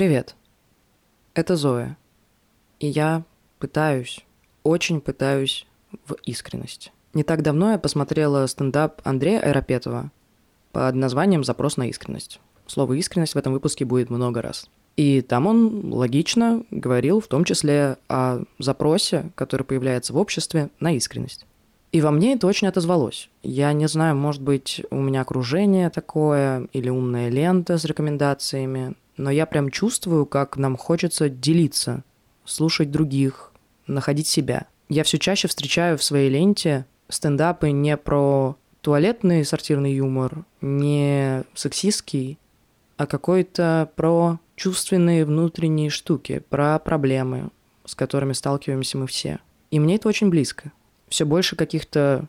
Привет. Это Зоя. И я пытаюсь, очень пытаюсь в искренность. Не так давно я посмотрела стендап Андрея Айропетова под названием «Запрос на искренность». Слово «искренность» в этом выпуске будет много раз. И там он логично говорил в том числе о запросе, который появляется в обществе на искренность. И во мне это очень отозвалось. Я не знаю, может быть, у меня окружение такое или умная лента с рекомендациями, но я прям чувствую, как нам хочется делиться, слушать других, находить себя. Я все чаще встречаю в своей ленте стендапы не про туалетный сортирный юмор, не сексистский, а какой-то про чувственные внутренние штуки, про проблемы, с которыми сталкиваемся мы все. И мне это очень близко. Все больше каких-то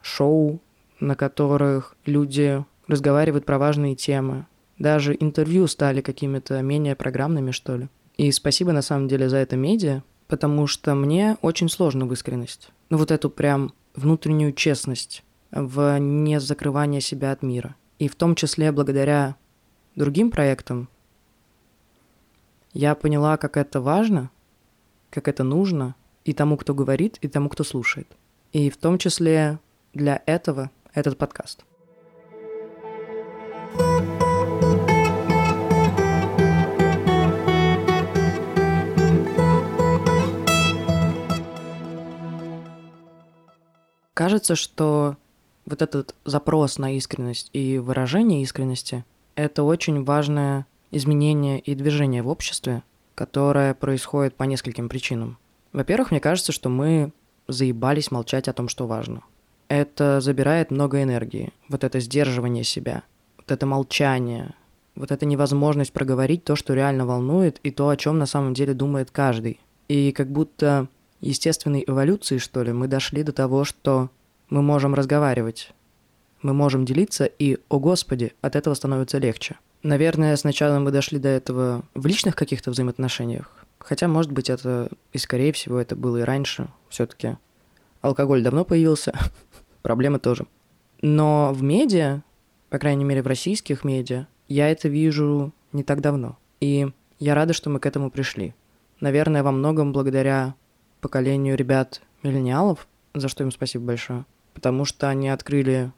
шоу, на которых люди разговаривают про важные темы, даже интервью стали какими-то менее программными, что ли. И спасибо на самом деле за это медиа, потому что мне очень сложно в искренность. Ну вот эту прям внутреннюю честность в незакрывание себя от мира. И в том числе благодаря другим проектам я поняла, как это важно, как это нужно и тому, кто говорит, и тому, кто слушает. И в том числе для этого этот подкаст. Кажется, что вот этот запрос на искренность и выражение искренности – это очень важное изменение и движение в обществе, которое происходит по нескольким причинам. Во-первых, мне кажется, что мы заебались молчать о том, что важно. Это забирает много энергии, вот это сдерживание себя, вот это молчание, вот эта невозможность проговорить то, что реально волнует, и то, о чем на самом деле думает каждый. И как будто естественной эволюции, что ли, мы дошли до того, что мы можем разговаривать, мы можем делиться, и, о господи, от этого становится легче. Наверное, сначала мы дошли до этого в личных каких-то взаимоотношениях, хотя, может быть, это, и скорее всего, это было и раньше, все таки Алкоголь давно появился, проблемы тоже. Но в медиа, по крайней мере, в российских медиа, я это вижу не так давно. И я рада, что мы к этому пришли. Наверное, во многом благодаря поколению ребят-миллениалов, за что им спасибо большое, потому что они открыли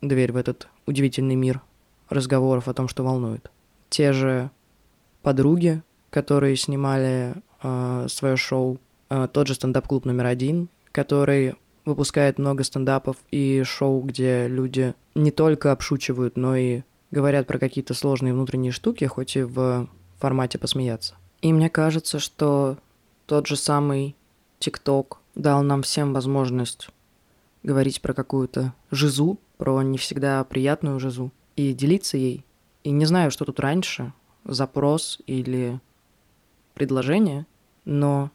дверь в этот удивительный мир разговоров о том, что волнует. Те же подруги, которые снимали э, свое шоу, э, тот же стендап-клуб номер один, который выпускает много стендапов и шоу, где люди не только обшучивают, но и говорят про какие-то сложные внутренние штуки, хоть и в формате посмеяться. И мне кажется, что тот же самый ТикТок дал нам всем возможность говорить про какую-то жизу, про не всегда приятную жизу, и делиться ей. И не знаю, что тут раньше, запрос или предложение, но,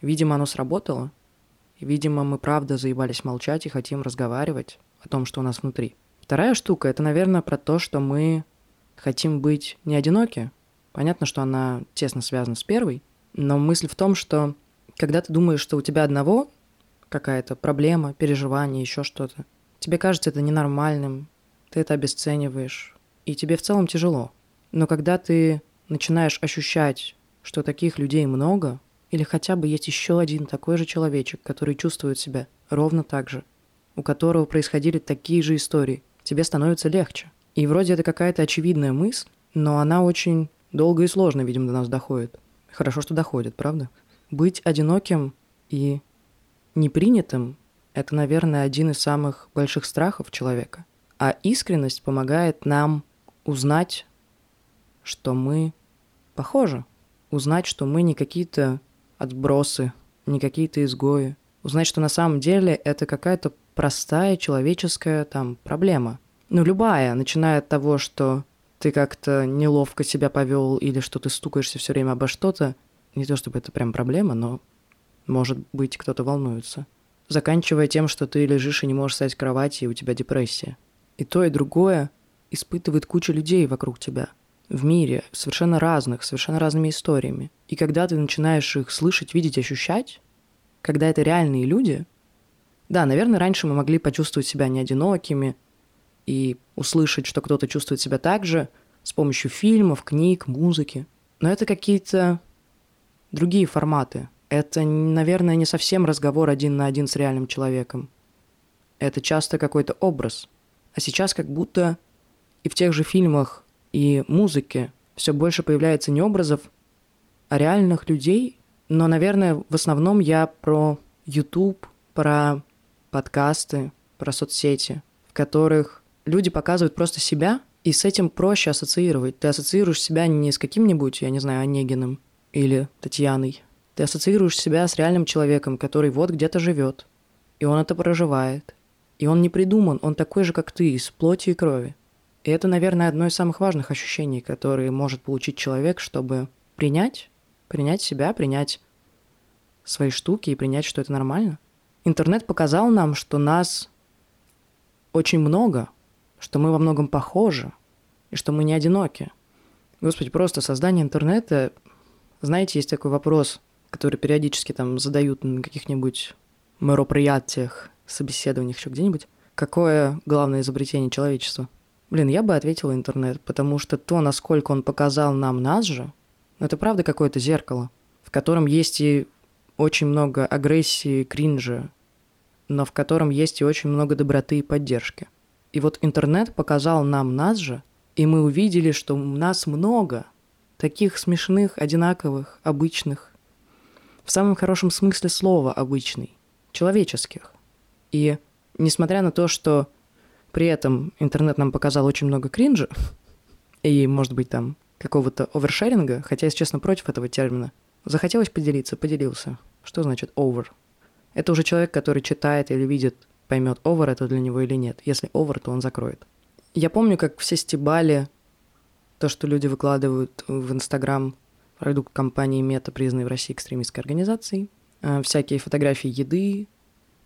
видимо, оно сработало. Видимо, мы правда заебались молчать и хотим разговаривать о том, что у нас внутри. Вторая штука — это, наверное, про то, что мы хотим быть не одиноки. Понятно, что она тесно связана с первой, но мысль в том, что когда ты думаешь, что у тебя одного какая-то проблема, переживание, еще что-то, тебе кажется это ненормальным, ты это обесцениваешь, и тебе в целом тяжело. Но когда ты начинаешь ощущать, что таких людей много, или хотя бы есть еще один такой же человечек, который чувствует себя ровно так же, у которого происходили такие же истории, тебе становится легче. И вроде это какая-то очевидная мысль, но она очень долго и сложно, видимо, до нас доходит. Хорошо, что доходит, правда? Быть одиноким и непринятым – это, наверное, один из самых больших страхов человека. А искренность помогает нам узнать, что мы похожи. Узнать, что мы не какие-то отбросы, не какие-то изгои. Узнать, что на самом деле это какая-то простая человеческая там проблема. Ну, любая, начиная от того, что ты как-то неловко себя повел или что ты стукаешься все время обо что-то, не то чтобы это прям проблема, но может быть кто-то волнуется. Заканчивая тем, что ты лежишь и не можешь встать с кровати, и у тебя депрессия. И то, и другое испытывает куча людей вокруг тебя. В мире, совершенно разных, совершенно разными историями. И когда ты начинаешь их слышать, видеть, ощущать, когда это реальные люди, да, наверное, раньше мы могли почувствовать себя не одинокими и услышать, что кто-то чувствует себя так же с помощью фильмов, книг, музыки. Но это какие-то другие форматы. Это, наверное, не совсем разговор один на один с реальным человеком. Это часто какой-то образ. А сейчас как будто и в тех же фильмах, и музыке все больше появляется не образов, а реальных людей. Но, наверное, в основном я про YouTube, про подкасты, про соцсети, в которых люди показывают просто себя, и с этим проще ассоциировать. Ты ассоциируешь себя не с каким-нибудь, я не знаю, Онегиным или Татьяной. Ты ассоциируешь себя с реальным человеком, который вот где-то живет, и он это проживает. И он не придуман, он такой же, как ты, из плоти и крови. И это, наверное, одно из самых важных ощущений, которые может получить человек, чтобы принять, принять себя, принять свои штуки и принять, что это нормально. Интернет показал нам, что нас очень много, что мы во многом похожи, и что мы не одиноки. Господи, просто создание интернета... Знаете, есть такой вопрос, который периодически там задают на каких-нибудь мероприятиях, собеседованиях, еще где-нибудь. Какое главное изобретение человечества? Блин, я бы ответила интернет, потому что то, насколько он показал нам нас же, это правда какое-то зеркало, в котором есть и очень много агрессии, кринжа, но в котором есть и очень много доброты и поддержки. И вот интернет показал нам нас же, и мы увидели, что нас много, таких смешных, одинаковых, обычных, в самом хорошем смысле слова обычный, человеческих. И несмотря на то, что при этом интернет нам показал очень много кринжа и, может быть, там какого-то овершеринга, хотя, если честно, против этого термина. Захотелось поделиться, поделился. Что значит over? Это уже человек, который читает или видит, поймет, over это для него или нет. Если over, то он закроет. Я помню, как все стебали то, что люди выкладывают в Инстаграм продукт компании Мета, признанной в России экстремистской организацией. Э, всякие фотографии еды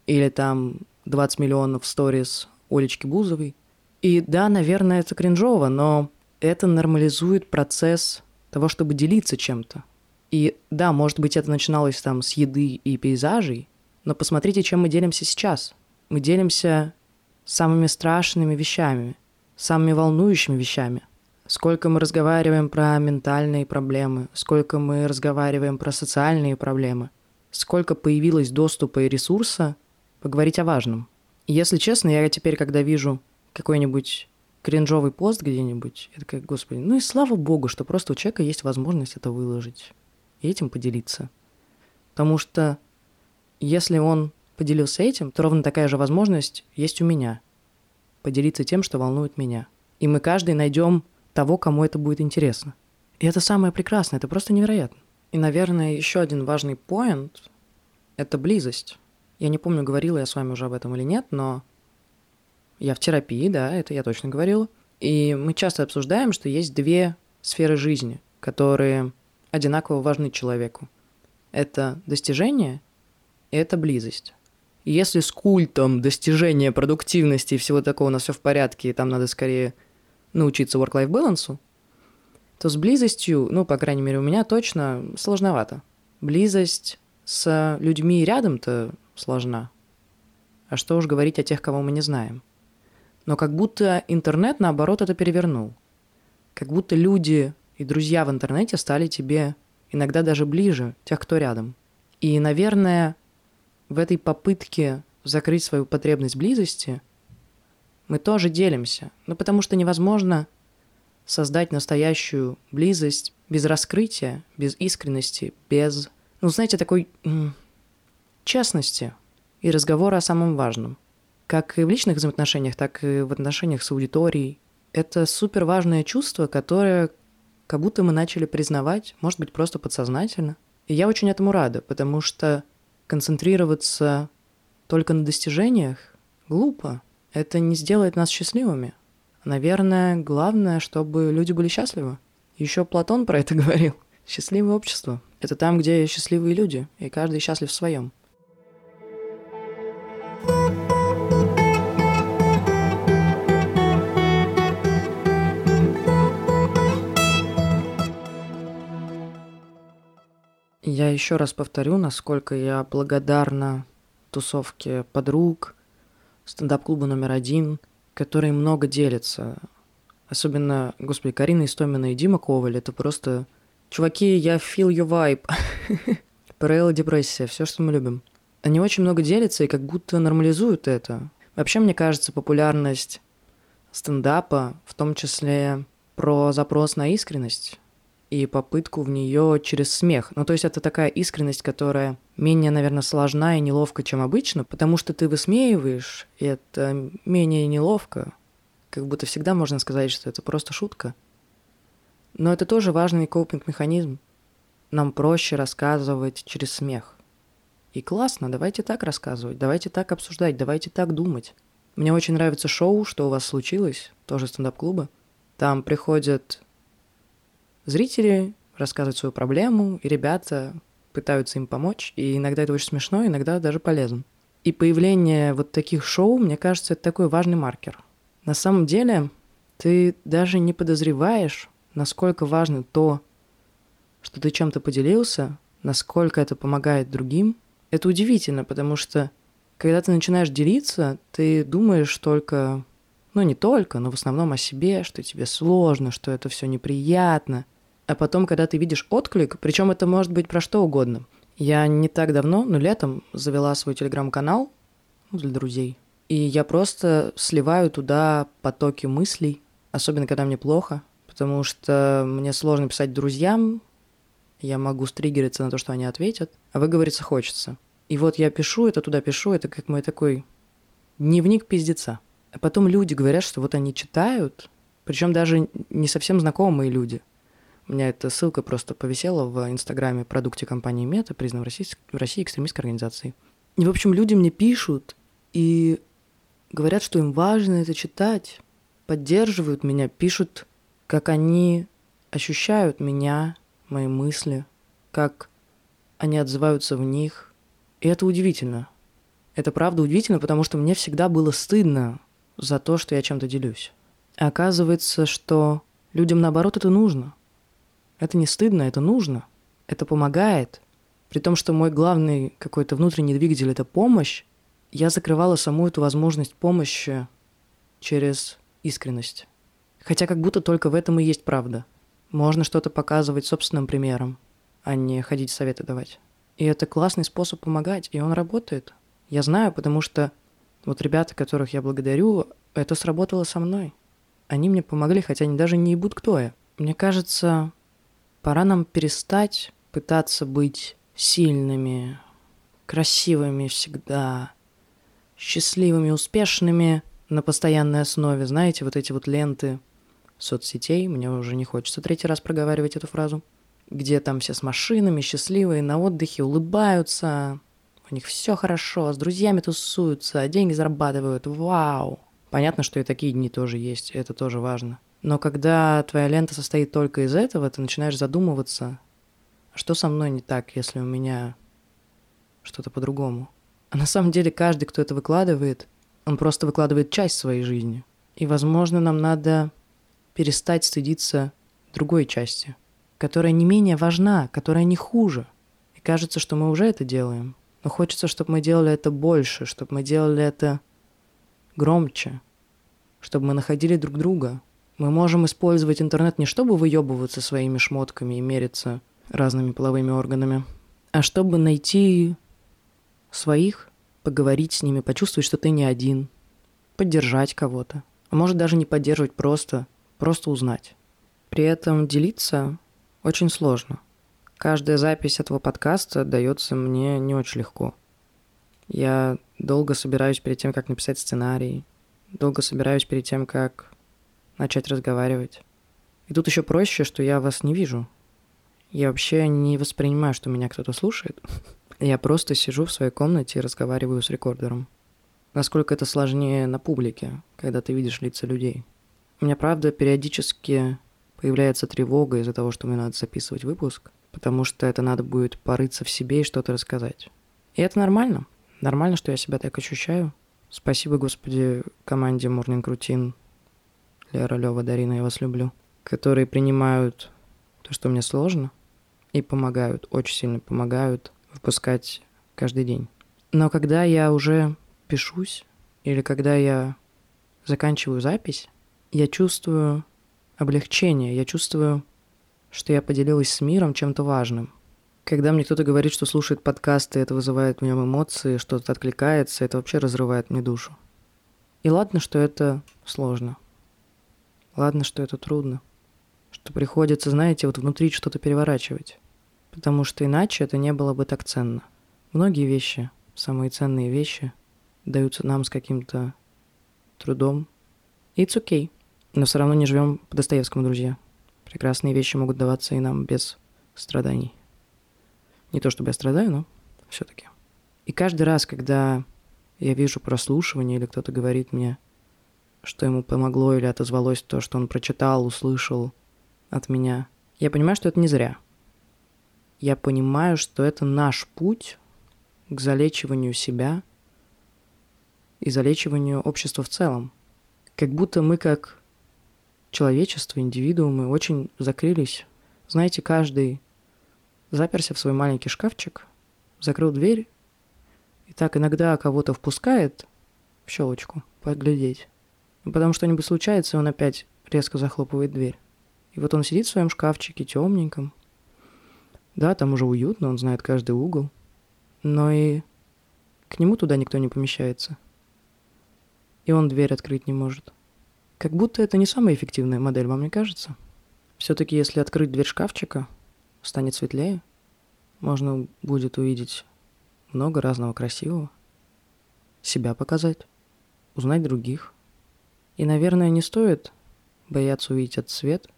или там 20 миллионов сторис Олечки Бузовой. И да, наверное, это кринжово, но это нормализует процесс того, чтобы делиться чем-то. И да, может быть, это начиналось там с еды и пейзажей, но посмотрите, чем мы делимся сейчас. Мы делимся самыми страшными вещами, самыми волнующими вещами. Сколько мы разговариваем про ментальные проблемы, сколько мы разговариваем про социальные проблемы, сколько появилось доступа и ресурса поговорить о важном. И если честно, я теперь, когда вижу какой-нибудь кринжовый пост где-нибудь, я такая, господи, ну и слава богу, что просто у человека есть возможность это выложить и этим поделиться. Потому что если он поделился этим, то ровно такая же возможность есть у меня поделиться тем, что волнует меня. И мы каждый найдем того, кому это будет интересно. И это самое прекрасное, это просто невероятно. И, наверное, еще один важный поинт – это близость. Я не помню, говорила я с вами уже об этом или нет, но я в терапии, да, это я точно говорила. И мы часто обсуждаем, что есть две сферы жизни, которые одинаково важны человеку. Это достижение и это близость. И если с культом достижения продуктивности и всего такого у нас все в порядке, и там надо скорее научиться work-life balance, то с близостью, ну, по крайней мере, у меня точно сложновато. Близость с людьми рядом-то сложна. А что уж говорить о тех, кого мы не знаем. Но как будто интернет, наоборот, это перевернул. Как будто люди и друзья в интернете стали тебе иногда даже ближе тех, кто рядом. И, наверное, в этой попытке закрыть свою потребность близости мы тоже делимся. Ну, потому что невозможно создать настоящую близость без раскрытия, без искренности, без, ну, знаете, такой м- честности и разговора о самом важном. Как и в личных взаимоотношениях, так и в отношениях с аудиторией. Это супер важное чувство, которое как будто мы начали признавать, может быть, просто подсознательно. И я очень этому рада, потому что концентрироваться только на достижениях глупо. Это не сделает нас счастливыми. Наверное, главное, чтобы люди были счастливы. Еще Платон про это говорил. Счастливое общество – это там, где счастливые люди, и каждый счастлив в своем. Я еще раз повторю, насколько я благодарна тусовке подруг, стендап-клубу номер один, которые много делятся. Особенно, господи, Карина Истомина и Дима Коваль — это просто Чуваки, я feel your vibe. ПРЛ депрессия, все, что мы любим. Они очень много делятся и как будто нормализуют это. Вообще, мне кажется, популярность стендапа, в том числе про запрос на искренность и попытку в нее через смех. Ну, то есть это такая искренность, которая менее, наверное, сложна и неловко, чем обычно, потому что ты высмеиваешь, и это менее неловко. Как будто всегда можно сказать, что это просто шутка. Но это тоже важный копинг-механизм. Нам проще рассказывать через смех. И классно, давайте так рассказывать, давайте так обсуждать, давайте так думать. Мне очень нравится шоу «Что у вас случилось», тоже стендап-клуба. Там приходят зрители, рассказывают свою проблему, и ребята пытаются им помочь, и иногда это очень смешно, иногда даже полезно. И появление вот таких шоу, мне кажется, это такой важный маркер. На самом деле, ты даже не подозреваешь, насколько важно то, что ты чем-то поделился, насколько это помогает другим. Это удивительно, потому что когда ты начинаешь делиться, ты думаешь только, ну не только, но в основном о себе, что тебе сложно, что это все неприятно. А потом, когда ты видишь отклик, причем это может быть про что угодно. Я не так давно, ну летом, завела свой телеграм-канал для друзей. И я просто сливаю туда потоки мыслей, особенно когда мне плохо, потому что мне сложно писать друзьям, я могу стригериться на то, что они ответят, а выговориться хочется. И вот я пишу это туда пишу, это как мой такой дневник пиздеца. Потом люди говорят, что вот они читают, причем даже не совсем знакомые люди. У меня эта ссылка просто повисела в инстаграме продукте компании Мета, признан в России, в России экстремистской организацией. И, в общем, люди мне пишут и говорят, что им важно это читать, поддерживают меня, пишут как они ощущают меня, мои мысли, как они отзываются в них. И это удивительно. Это правда удивительно, потому что мне всегда было стыдно за то, что я чем-то делюсь. Оказывается, что людям наоборот это нужно. Это не стыдно, это нужно. Это помогает. При том, что мой главный какой-то внутренний двигатель – это помощь, я закрывала саму эту возможность помощи через искренность. Хотя как будто только в этом и есть правда. Можно что-то показывать собственным примером, а не ходить советы давать. И это классный способ помогать, и он работает. Я знаю, потому что вот ребята, которых я благодарю, это сработало со мной. Они мне помогли, хотя они даже не ебут, кто я. Мне кажется, пора нам перестать пытаться быть сильными, красивыми всегда, счастливыми, успешными на постоянной основе. Знаете, вот эти вот ленты соцсетей, мне уже не хочется третий раз проговаривать эту фразу, где там все с машинами, счастливые, на отдыхе, улыбаются, у них все хорошо, с друзьями тусуются, деньги зарабатывают, вау. Понятно, что и такие дни тоже есть, это тоже важно. Но когда твоя лента состоит только из этого, ты начинаешь задумываться, что со мной не так, если у меня что-то по-другому. А на самом деле каждый, кто это выкладывает, он просто выкладывает часть своей жизни. И, возможно, нам надо перестать стыдиться другой части, которая не менее важна, которая не хуже. И кажется, что мы уже это делаем. Но хочется, чтобы мы делали это больше, чтобы мы делали это громче, чтобы мы находили друг друга. Мы можем использовать интернет не чтобы выебываться своими шмотками и мериться разными половыми органами, а чтобы найти своих, поговорить с ними, почувствовать, что ты не один, поддержать кого-то. А может даже не поддерживать, просто просто узнать. При этом делиться очень сложно. Каждая запись этого подкаста дается мне не очень легко. Я долго собираюсь перед тем, как написать сценарий, долго собираюсь перед тем, как начать разговаривать. И тут еще проще, что я вас не вижу. Я вообще не воспринимаю, что меня кто-то слушает. Я просто сижу в своей комнате и разговариваю с рекордером. Насколько это сложнее на публике, когда ты видишь лица людей. У меня, правда, периодически появляется тревога из-за того, что мне надо записывать выпуск, потому что это надо будет порыться в себе и что-то рассказать. И это нормально. Нормально, что я себя так ощущаю. Спасибо, Господи, команде Morning Routine, Лера, Лева, Дарина, я вас люблю, которые принимают то, что мне сложно, и помогают, очень сильно помогают выпускать каждый день. Но когда я уже пишусь, или когда я заканчиваю запись, я чувствую облегчение, я чувствую что я поделилась с миром чем-то важным. Когда мне кто-то говорит, что слушает подкасты, это вызывает в нем эмоции, что-то откликается, это вообще разрывает мне душу. И ладно, что это сложно. Ладно, что это трудно. Что приходится, знаете, вот внутри что-то переворачивать. Потому что иначе это не было бы так ценно. Многие вещи, самые ценные вещи, даются нам с каким-то трудом. It's okay. Но все равно не живем по Достоевскому, друзья. Прекрасные вещи могут даваться и нам без страданий. Не то чтобы я страдаю, но все-таки. И каждый раз, когда я вижу прослушивание или кто-то говорит мне, что ему помогло или отозвалось то, что он прочитал, услышал от меня, я понимаю, что это не зря. Я понимаю, что это наш путь к залечиванию себя и залечиванию общества в целом. Как будто мы как человечество, индивидуумы очень закрылись. Знаете, каждый заперся в свой маленький шкафчик, закрыл дверь, и так иногда кого-то впускает в щелочку поглядеть. И потом что-нибудь случается, и он опять резко захлопывает дверь. И вот он сидит в своем шкафчике темненьком. Да, там уже уютно, он знает каждый угол. Но и к нему туда никто не помещается. И он дверь открыть не может. Как будто это не самая эффективная модель, вам не кажется? Все-таки если открыть дверь шкафчика, станет светлее, можно будет увидеть много разного красивого, себя показать, узнать других. И, наверное, не стоит бояться увидеть этот свет.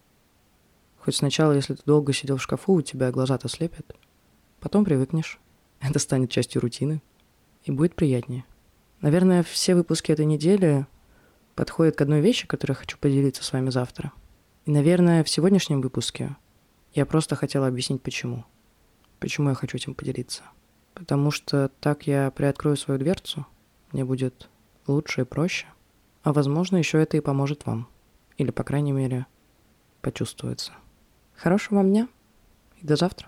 Хоть сначала, если ты долго сидел в шкафу, у тебя глаза-то слепят. Потом привыкнешь. Это станет частью рутины. И будет приятнее. Наверное, все выпуски этой недели подходит к одной вещи, которую я хочу поделиться с вами завтра. И, наверное, в сегодняшнем выпуске я просто хотела объяснить, почему. Почему я хочу этим поделиться. Потому что так я приоткрою свою дверцу, мне будет лучше и проще. А возможно, еще это и поможет вам. Или, по крайней мере, почувствуется. Хорошего вам дня и до завтра.